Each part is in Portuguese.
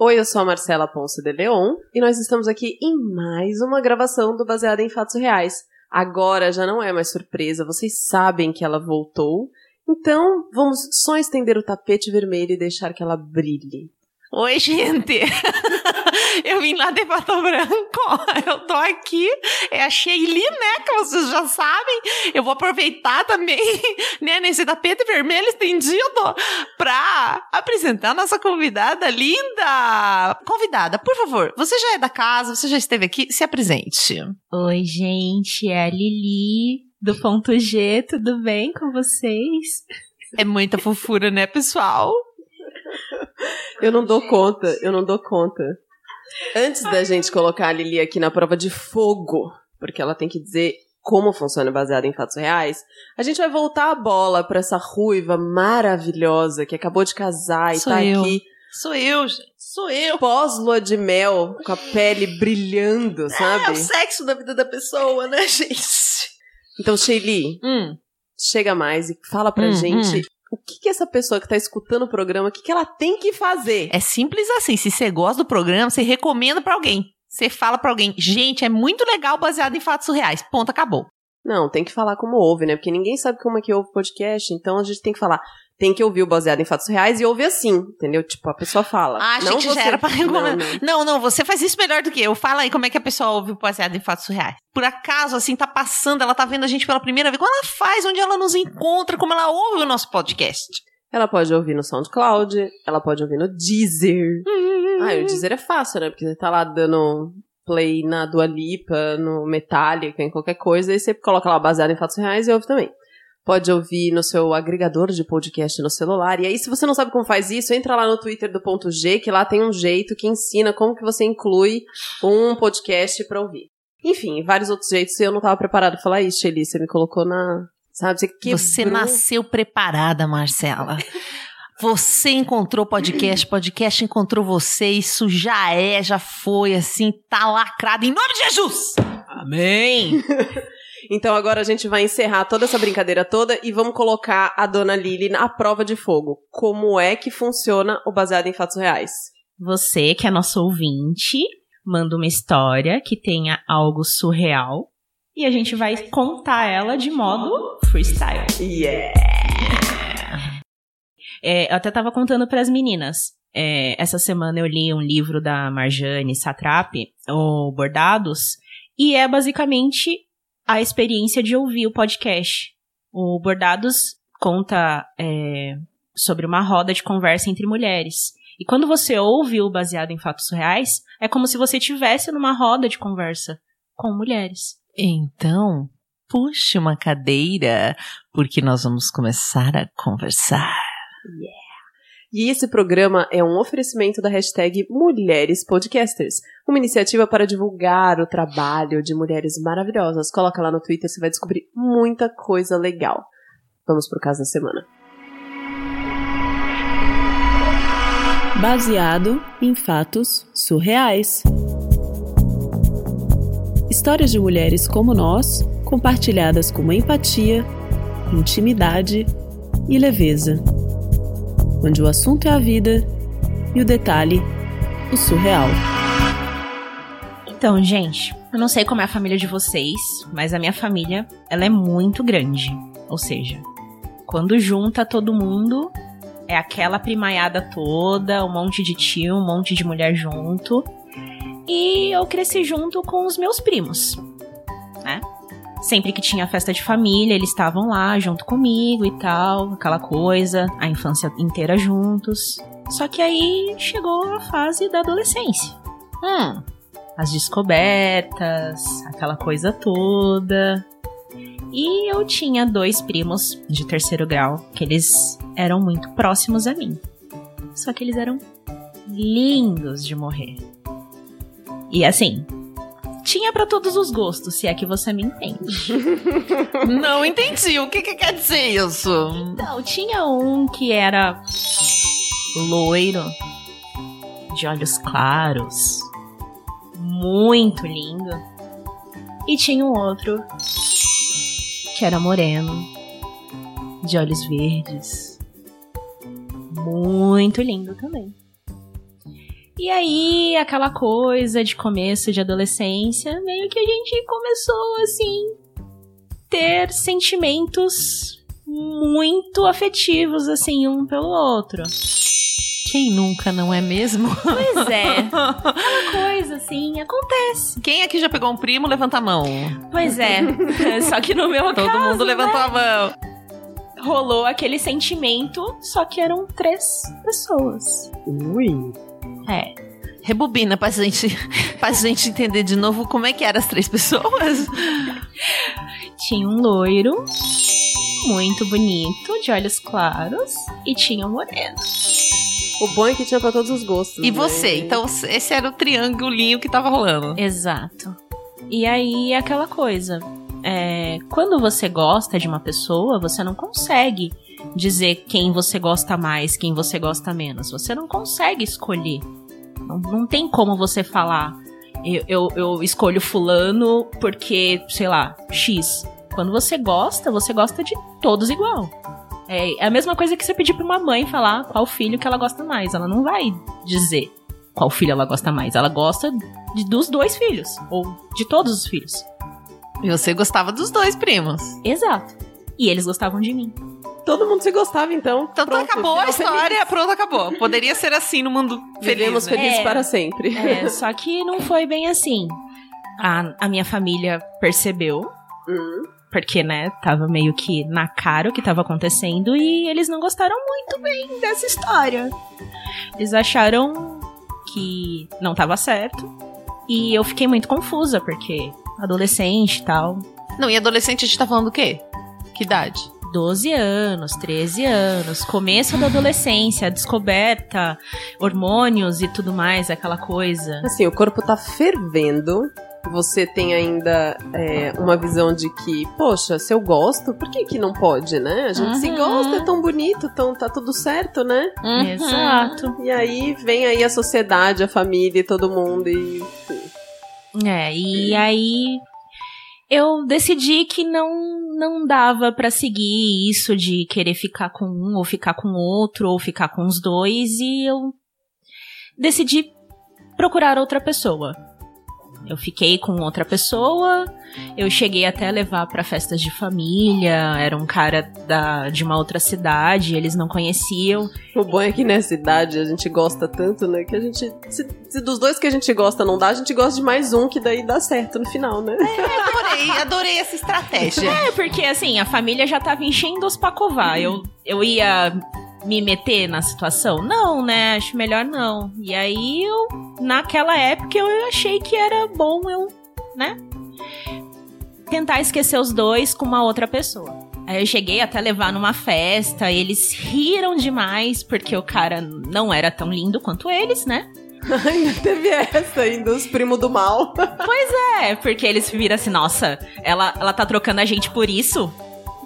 Oi, eu sou a Marcela Ponce de Leon e nós estamos aqui em mais uma gravação do Baseado em Fatos Reais. Agora já não é mais surpresa, vocês sabem que ela voltou, então vamos só estender o tapete vermelho e deixar que ela brilhe. Oi, gente! eu vim lá de Pato Branco, eu tô aqui, é a Sheili, né, que vocês já sabem. Eu vou aproveitar também, né, nesse tapete vermelho estendido pra apresentar a nossa convidada linda! Convidada, por favor, você já é da casa, você já esteve aqui, se apresente. Oi, gente, é a Lili, do Ponto G, tudo bem com vocês? É muita fofura, né, pessoal? Eu não dou conta, eu não dou conta. Antes da gente colocar a Lili aqui na prova de fogo, porque ela tem que dizer como funciona baseado em fatos reais, a gente vai voltar a bola para essa ruiva maravilhosa que acabou de casar e Sou tá eu. aqui Sou eu, gente. Sou eu. pós-lua de mel, com a pele brilhando, É o sabe? sexo da vida da pessoa, né, gente? Então, Sheili, Hum. chega mais e fala pra Hum, gente hum. O que, que essa pessoa que tá escutando o programa, o que, que ela tem que fazer. É simples assim. Se você gosta do programa, você recomenda pra alguém. Você fala pra alguém, gente, é muito legal baseado em fatos reais. Ponto, acabou. Não, tem que falar como ouve, né? Porque ninguém sabe como é que ouve podcast, então a gente tem que falar. Tem que ouvir o baseado em fatos reais e ouvir assim, entendeu? Tipo, a pessoa fala. Ah, achei não que já você- era pra recomendar. Não, não. Não, não, você faz isso melhor do que eu. Fala aí como é que a pessoa ouve o baseado em fatos reais. Por acaso, assim, tá passando, ela tá vendo a gente pela primeira vez. Como ela faz? Onde ela nos encontra? Como ela ouve o nosso podcast? Ela pode ouvir no SoundCloud, ela pode ouvir no Deezer. Ah, e o Deezer é fácil, né? Porque você tá lá dando play na Dua Lipa, no Metallica, em qualquer coisa, e você coloca lá baseado em fatos reais e ouve também. Pode ouvir no seu agregador de podcast no celular. E aí, se você não sabe como faz isso, entra lá no Twitter do ponto G, que lá tem um jeito que ensina como que você inclui um podcast pra ouvir. Enfim, vários outros jeitos. Eu não tava preparada pra falar isso, Shelly. Você me colocou na... Sabe, você quebrou... Você nasceu preparada, Marcela. Você encontrou podcast, podcast encontrou você, isso já é, já foi, assim, tá lacrado em nome de Jesus! Amém! Então agora a gente vai encerrar toda essa brincadeira toda e vamos colocar a dona Lili na prova de fogo. Como é que funciona o baseado em fatos reais? Você, que é nosso ouvinte, manda uma história que tenha algo surreal e a gente vai contar ela de modo freestyle. Yeah! É, eu até tava contando pras meninas. É, essa semana eu li um livro da Marjane Satrapi, o Bordados, e é basicamente a experiência de ouvir o podcast. O Bordados conta é, sobre uma roda de conversa entre mulheres. E quando você ouve o baseado em fatos reais, é como se você estivesse numa roda de conversa com mulheres. Então, puxe uma cadeira, porque nós vamos começar a conversar. E esse programa é um oferecimento da hashtag Mulheres Podcasters, uma iniciativa para divulgar o trabalho de mulheres maravilhosas. Coloca lá no Twitter, você vai descobrir muita coisa legal. Vamos pro caso da semana. baseado em fatos surreais. Histórias de mulheres como nós, compartilhadas com empatia, intimidade e leveza. Onde o assunto é a vida e o detalhe, o surreal. Então, gente, eu não sei como é a família de vocês, mas a minha família, ela é muito grande. Ou seja, quando junta todo mundo, é aquela primaiada toda, um monte de tio, um monte de mulher junto. E eu cresci junto com os meus primos, né? Sempre que tinha festa de família, eles estavam lá junto comigo e tal, aquela coisa, a infância inteira juntos. Só que aí chegou a fase da adolescência. Hum, as descobertas, aquela coisa toda. E eu tinha dois primos de terceiro grau que eles eram muito próximos a mim. Só que eles eram lindos de morrer. E assim, tinha pra todos os gostos, se é que você me entende. Não entendi. O que, que quer dizer isso? Não, tinha um que era loiro, de olhos claros, muito lindo. E tinha um outro que era moreno, de olhos verdes, muito lindo também. E aí, aquela coisa de começo de adolescência, meio que a gente começou assim ter sentimentos muito afetivos assim um pelo outro. Quem nunca, não é mesmo? Pois é. Aquela coisa assim, acontece. Quem aqui já pegou um primo, levanta a mão. Pois é. Só que no meu Todo caso, mundo levantou a mão. rolou aquele sentimento, só que eram três pessoas. Ui. É. Rebobina pra gente, pra gente entender de novo como é que eram as três pessoas. Tinha um loiro muito bonito, de olhos claros, e tinha um moreno. O bom é que tinha pra todos os gostos. E né? você? Então, esse era o triângulinho que tava rolando. Exato. E aí, aquela coisa. é, quando você gosta de uma pessoa, você não consegue dizer quem você gosta mais, quem você gosta menos. Você não consegue escolher. Não, não tem como você falar. Eu, eu, eu escolho fulano porque, sei lá, X. Quando você gosta, você gosta de todos igual. É a mesma coisa que você pedir pra uma mãe falar qual filho que ela gosta mais. Ela não vai dizer qual filho ela gosta mais. Ela gosta de- dos dois filhos. Ou de todos os filhos. E você gostava dos dois primos. Exato. E eles gostavam de mim. Todo mundo se gostava, então. Então Pronto, acabou a história, feliz. pronto, acabou. Poderia ser assim no mundo feliz. Vivemos né? felizes É. para sempre. É, só que não foi bem assim. A, a minha família percebeu. Hum. Porque, né, tava meio que na cara o que tava acontecendo e eles não gostaram muito bem dessa história. Eles acharam que não tava certo. E eu fiquei muito confusa, porque adolescente e tal. Não, e adolescente a gente tá falando do quê? Que idade? 12 anos, 13 anos, começo da adolescência, descoberta, hormônios e tudo mais, aquela coisa. Assim, o corpo tá fervendo. Você tem ainda é, uma visão de que, poxa, se eu gosto, por que que não pode, né? A gente se Uhum. gosta, é tão bonito, tão, tá tudo certo, né? Exato. E aí vem aí a sociedade, a família e todo mundo e... É, e aí eu decidi que não não dava pra seguir isso de querer ficar com um ou ficar com outro ou ficar com os dois e eu decidi procurar outra pessoa. Eu fiquei com outra pessoa, eu cheguei até a levar pra festas de família, era um cara da, de uma outra cidade, eles não conheciam. O bom é que nessa idade a gente gosta tanto, né? Que a gente. Se, se dos dois que a gente gosta não dá, a gente gosta de mais um, que daí dá certo no final, né? Adorei, adorei essa estratégia. É, porque assim, a família já tava enchendo os pra covar. Eu, eu ia me meter na situação? Não, né? Acho melhor não. E aí eu, naquela época, eu achei que era bom eu, né? Tentar esquecer os dois com uma outra pessoa. Aí eu cheguei até levar numa festa, eles riram demais, porque o cara não era tão lindo quanto eles, né? Ainda teve essa ainda, os primos do mal. É, porque eles viram assim, nossa, ela, ela tá trocando a gente por isso?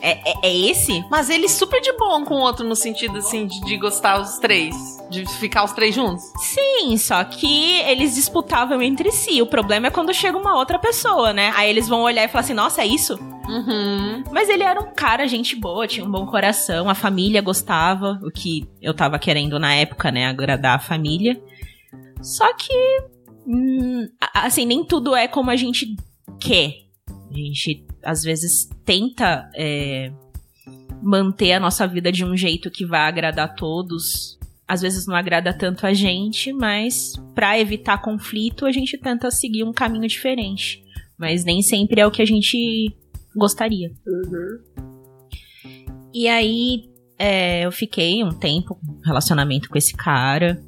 É, é, é esse? Mas ele super de bom com o outro no sentido, assim, de, de gostar os três. De ficar os três juntos. Sim, só que eles disputavam entre si. O problema é quando chega uma outra pessoa, né? Aí eles vão olhar e falar assim, nossa, é isso? Uhum. Mas ele era um cara, gente boa, tinha um bom coração, a família gostava, o que eu tava querendo na época, né? Agradar a família. Só que, hum, assim, nem tudo é como a gente quer. A gente, às vezes, tenta é, manter a nossa vida de um jeito que vai agradar todos. Às vezes não agrada tanto a gente, mas pra evitar conflito, a gente tenta seguir um caminho diferente. Mas nem sempre é o que a gente gostaria. Uhum. E aí, é, eu fiquei um tempo com relacionamento com esse cara,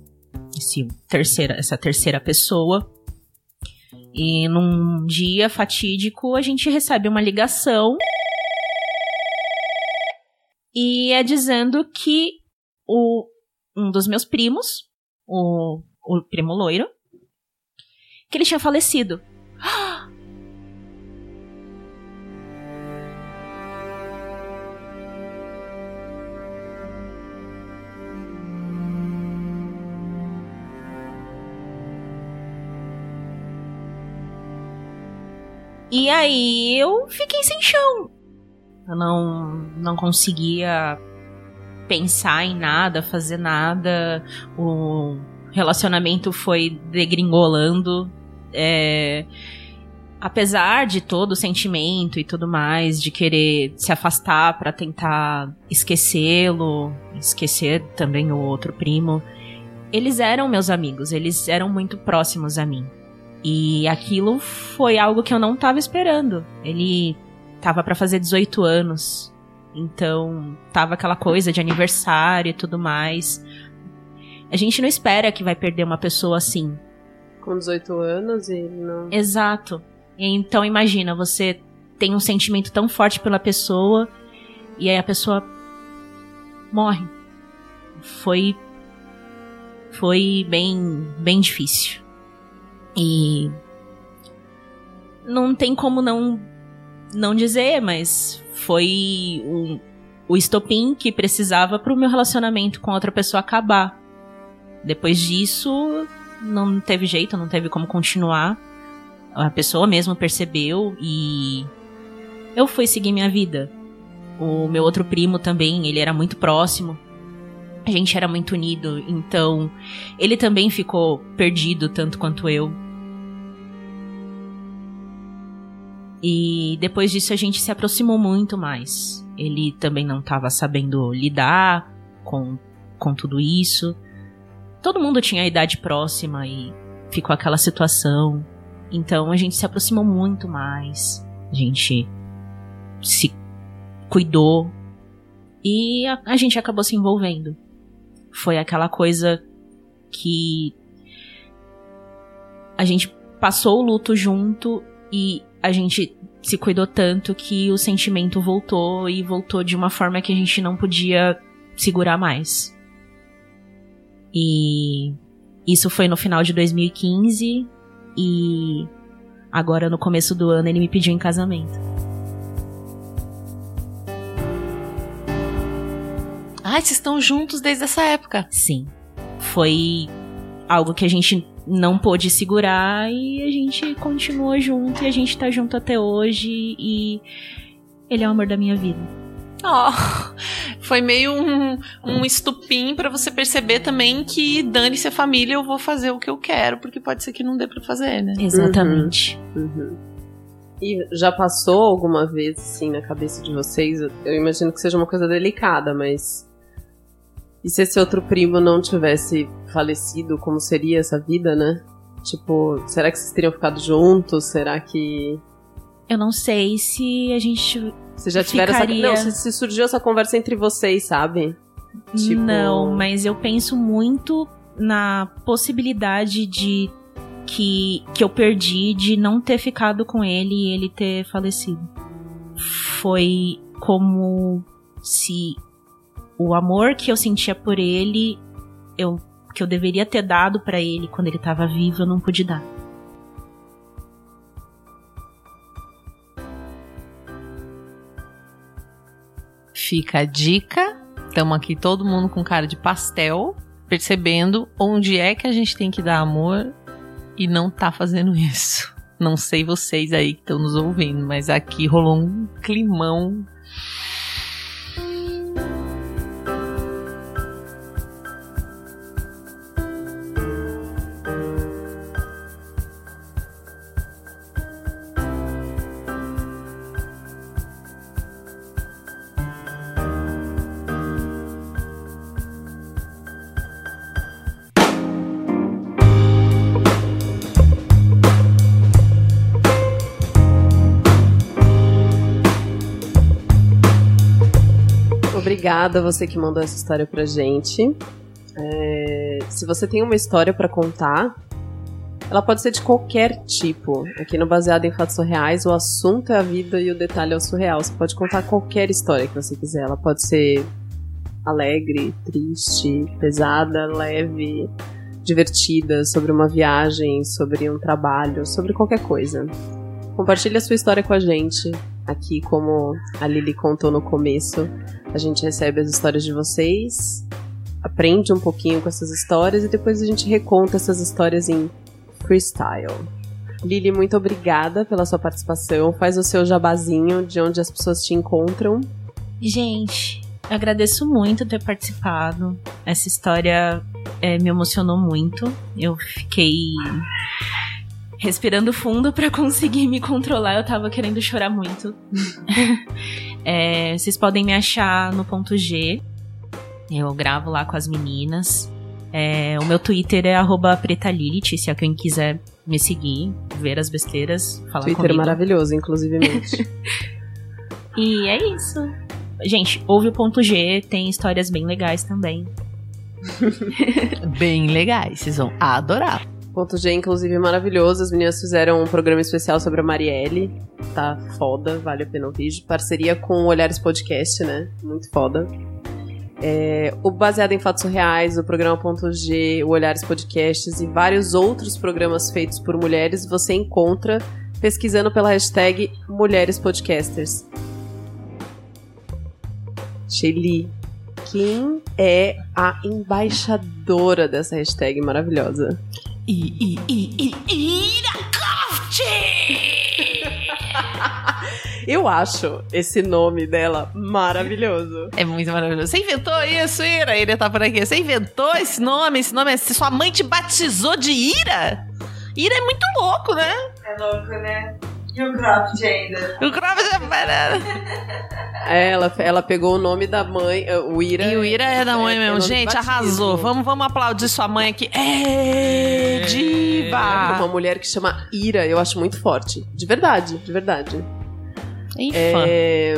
esse terceira, essa terceira pessoa. E num dia fatídico, a gente recebe uma ligação. E é dizendo que o, um dos meus primos, o, o primo loiro, que ele tinha falecido. E aí eu fiquei sem chão. Eu não, não conseguia pensar em nada, fazer nada. O, relacionamento foi degringolando. É, apesar de todo o sentimento e tudo mais, de querer se afastar para tentar esquecê-lo, esquecer também o outro primo, eles eram meus amigos, eles eram muito próximos a mim. E aquilo foi algo que eu não tava esperando. Ele tava para fazer 18 anos. Então, tava aquela coisa de aniversário e tudo mais. A gente não espera que vai perder uma pessoa assim. Com 18 anos e não. Exato. Então imagina, você tem um sentimento tão forte pela pessoa e aí a pessoa morre. Foi foi bem bem difícil. E não tem como não não dizer, mas foi o, o estopim que precisava para o meu relacionamento com outra pessoa acabar. Depois disso, não teve jeito, não teve como continuar a pessoa mesmo percebeu e eu fui seguir minha vida. O meu outro primo também, ele era muito próximo. A gente era muito unido, então ele também ficou perdido tanto quanto eu. E depois disso a gente se aproximou muito mais. Ele também não estava sabendo lidar com, com tudo isso. Todo mundo tinha a idade próxima e ficou aquela situação. Então a gente se aproximou muito mais. A gente se cuidou e a, a gente acabou se envolvendo. Foi aquela coisa que a gente passou o luto junto e a gente se cuidou tanto que o sentimento voltou e voltou de uma forma que a gente não podia segurar mais. E isso foi no final de 2015 e agora no começo do ano ele me pediu em casamento. Ai, vocês estão juntos desde essa época? Sim. Foi algo que a gente não pôde segurar e a gente continuou junto e a gente tá junto até hoje e ele é o amor da minha vida. Ó, oh, foi meio um, um estupim para você perceber também que dane-se a família, eu vou fazer o que eu quero, porque pode ser que não dê para fazer, né? Exatamente. Uhum. Uhum. E já passou alguma vez, assim, na cabeça de vocês? Eu imagino que seja uma coisa delicada, mas. E se esse outro primo não tivesse falecido, como seria essa vida, né? Tipo, será que vocês teriam ficado juntos? Será que. Eu não sei se a gente vocês já tiveram Ficaria... essa. Não, se, surgiu essa conversa entre vocês, sabe? Tipo... Não, mas eu penso muito na possibilidade de que, que eu perdi de não ter ficado com ele e ele ter falecido. Foi como se o amor que eu sentia por ele, eu que eu deveria ter dado para ele quando ele estava vivo, eu não pude dar. Fica a dica. Estamos aqui todo mundo com cara de pastel, percebendo onde é que a gente tem que dar amor e não tá fazendo isso. Não sei vocês aí que estão nos ouvindo, mas aqui rolou um climão obrigada a você que mandou essa história pra gente. É, se você tem uma história para contar, ela pode ser de qualquer tipo. Aqui no Baseado em Fatos Surreais, o assunto é a vida e o detalhe é o surreal. Você pode contar qualquer história que você quiser. Ela pode ser alegre, triste, pesada, leve, divertida, sobre uma viagem, sobre um trabalho, sobre qualquer coisa. Compartilhe a sua história com a gente. Aqui, como a Lili contou no começo, a gente recebe as histórias de vocês, aprende um pouquinho com essas histórias e depois a gente reconta essas histórias em freestyle. Lili, muito obrigada pela sua participação. Faz o seu jabazinho de onde as pessoas te encontram. Gente, agradeço muito ter participado. Essa história é, me emocionou muito. Eu fiquei respirando fundo para conseguir me controlar. Eu tava querendo chorar muito. é, vocês podem me achar no ponto G. Eu gravo lá com as meninas. É, o meu Twitter é pretalilith, se alguém quiser me seguir, ver as besteiras, falar Twitter comigo. maravilhoso, inclusivemente. e é isso. Gente, ouve o ponto G, tem histórias bem legais também. bem legais, vocês vão adorar. Ponto G, inclusive, maravilhoso. As meninas fizeram um programa especial sobre a Marielle. Tá foda, vale a pena ouvir. Parceria com Olhares Podcast, né? Muito foda. É, o Baseado em Fatos Reais, o programa Ponto G, o Olhares Podcasts e vários outros programas feitos por mulheres você encontra pesquisando pela hashtag Mulheres Podcasters. Shelly, quem é a embaixadora dessa hashtag maravilhosa? I, I, I, I, Ira Croft! Eu acho esse nome dela maravilhoso. É muito maravilhoso. Você inventou isso, Ira? Ira tá por aqui. Você inventou esse nome? Esse nome é. Sua mãe te batizou de Ira? Ira é muito louco, né? É louco, né? E o Croft ainda. O Croft é. Ela, ela pegou o nome da mãe, o Ira. E o Ira é da mãe é, mesmo. É Gente, arrasou. Vamos, vamos aplaudir sua mãe aqui. É, diva! É uma mulher que chama Ira, eu acho muito forte. De verdade, de verdade. É...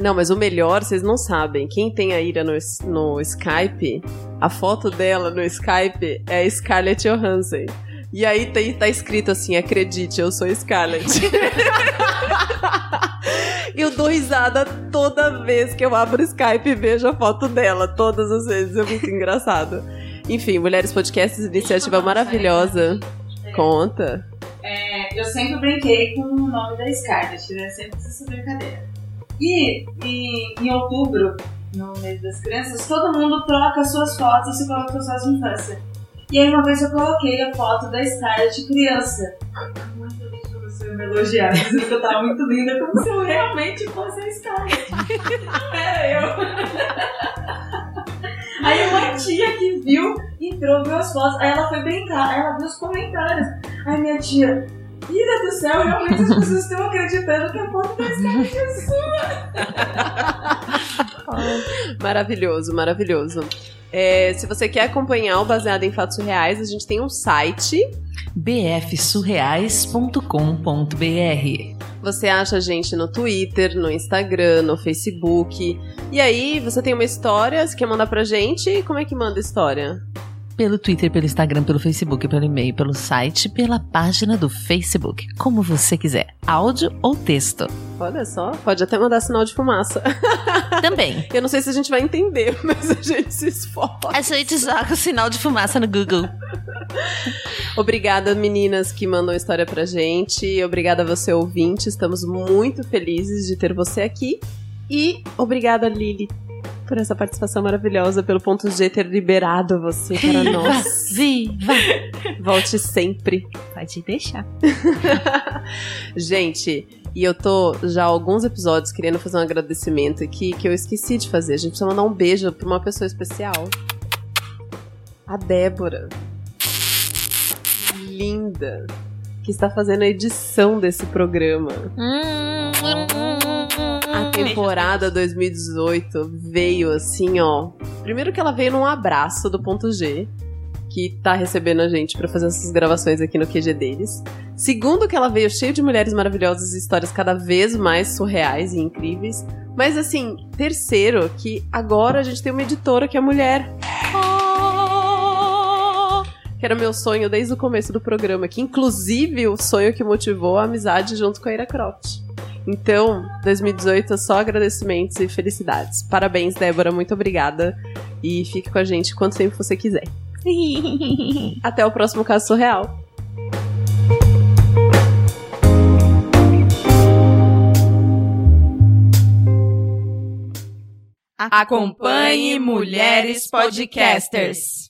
Não, mas o melhor, vocês não sabem. Quem tem a Ira no, no Skype, a foto dela no Skype é a Scarlett Johansson. E aí tem, tá escrito assim: acredite, eu sou Scarlett. eu dou risada toda vez que eu abro o Skype e vejo a foto dela. Todas as vezes. É muito engraçado. Enfim, Mulheres Podcasts, iniciativa maravilhosa. Conta. É, eu sempre brinquei com o nome da Scarlett, né? Sempre fiz essa brincadeira. E em, em outubro, no mês das crianças, todo mundo troca suas fotos e coloca suas fotos de infância. E aí uma vez eu coloquei a foto da Scarlett criança. Muito você me elogiar, dizendo que eu tava muito linda, como se eu realmente fosse a Scarlett. Não era eu. Aí uma tia que viu, entrou, viu as fotos, aí ela foi brincar, aí ela viu os comentários. Aí minha tia, Ira do céu, realmente as pessoas estão acreditando que a foto da Scarlett é sua. maravilhoso, maravilhoso. É, se você quer acompanhar o Baseado em Fatos Reais, a gente tem um site bfsurreais.com.br. Você acha a gente no Twitter, no Instagram, no Facebook. E aí, você tem uma história, você quer mandar pra gente? Como é que manda história? Pelo Twitter, pelo Instagram, pelo Facebook, pelo e-mail, pelo site, pela página do Facebook, como você quiser, áudio ou texto. Olha só, pode até mandar sinal de fumaça. Também. Eu não sei se a gente vai entender, mas a gente se esforça. A gente joga o sinal de fumaça no Google. Obrigada, meninas que mandam história pra gente. Obrigada a você, ouvinte. Estamos muito felizes de ter você aqui. E obrigada, Lili, por essa participação maravilhosa, pelo ponto G ter liberado você para viva, nós. Viva! Volte sempre. Pode deixar. Gente, e eu tô já há alguns episódios querendo fazer um agradecimento aqui que eu esqueci de fazer. A gente precisa mandar um beijo pra uma pessoa especial. A Débora. Linda. Que está fazendo a edição desse programa. Hum, A temporada 2018 veio assim, ó. Primeiro que ela veio num abraço do ponto G, que tá recebendo a gente para fazer essas gravações aqui no QG deles. Segundo que ela veio cheio de mulheres maravilhosas e histórias cada vez mais surreais e incríveis. Mas assim, terceiro, que agora a gente tem uma editora que é mulher. Que era meu sonho desde o começo do programa, que inclusive o sonho que motivou a amizade junto com a Ira Croft. Então, 2018 só agradecimentos e felicidades. Parabéns, Débora, muito obrigada. E fique com a gente quanto tempo você quiser. Até o próximo caso surreal. Acompanhe Mulheres Podcasters.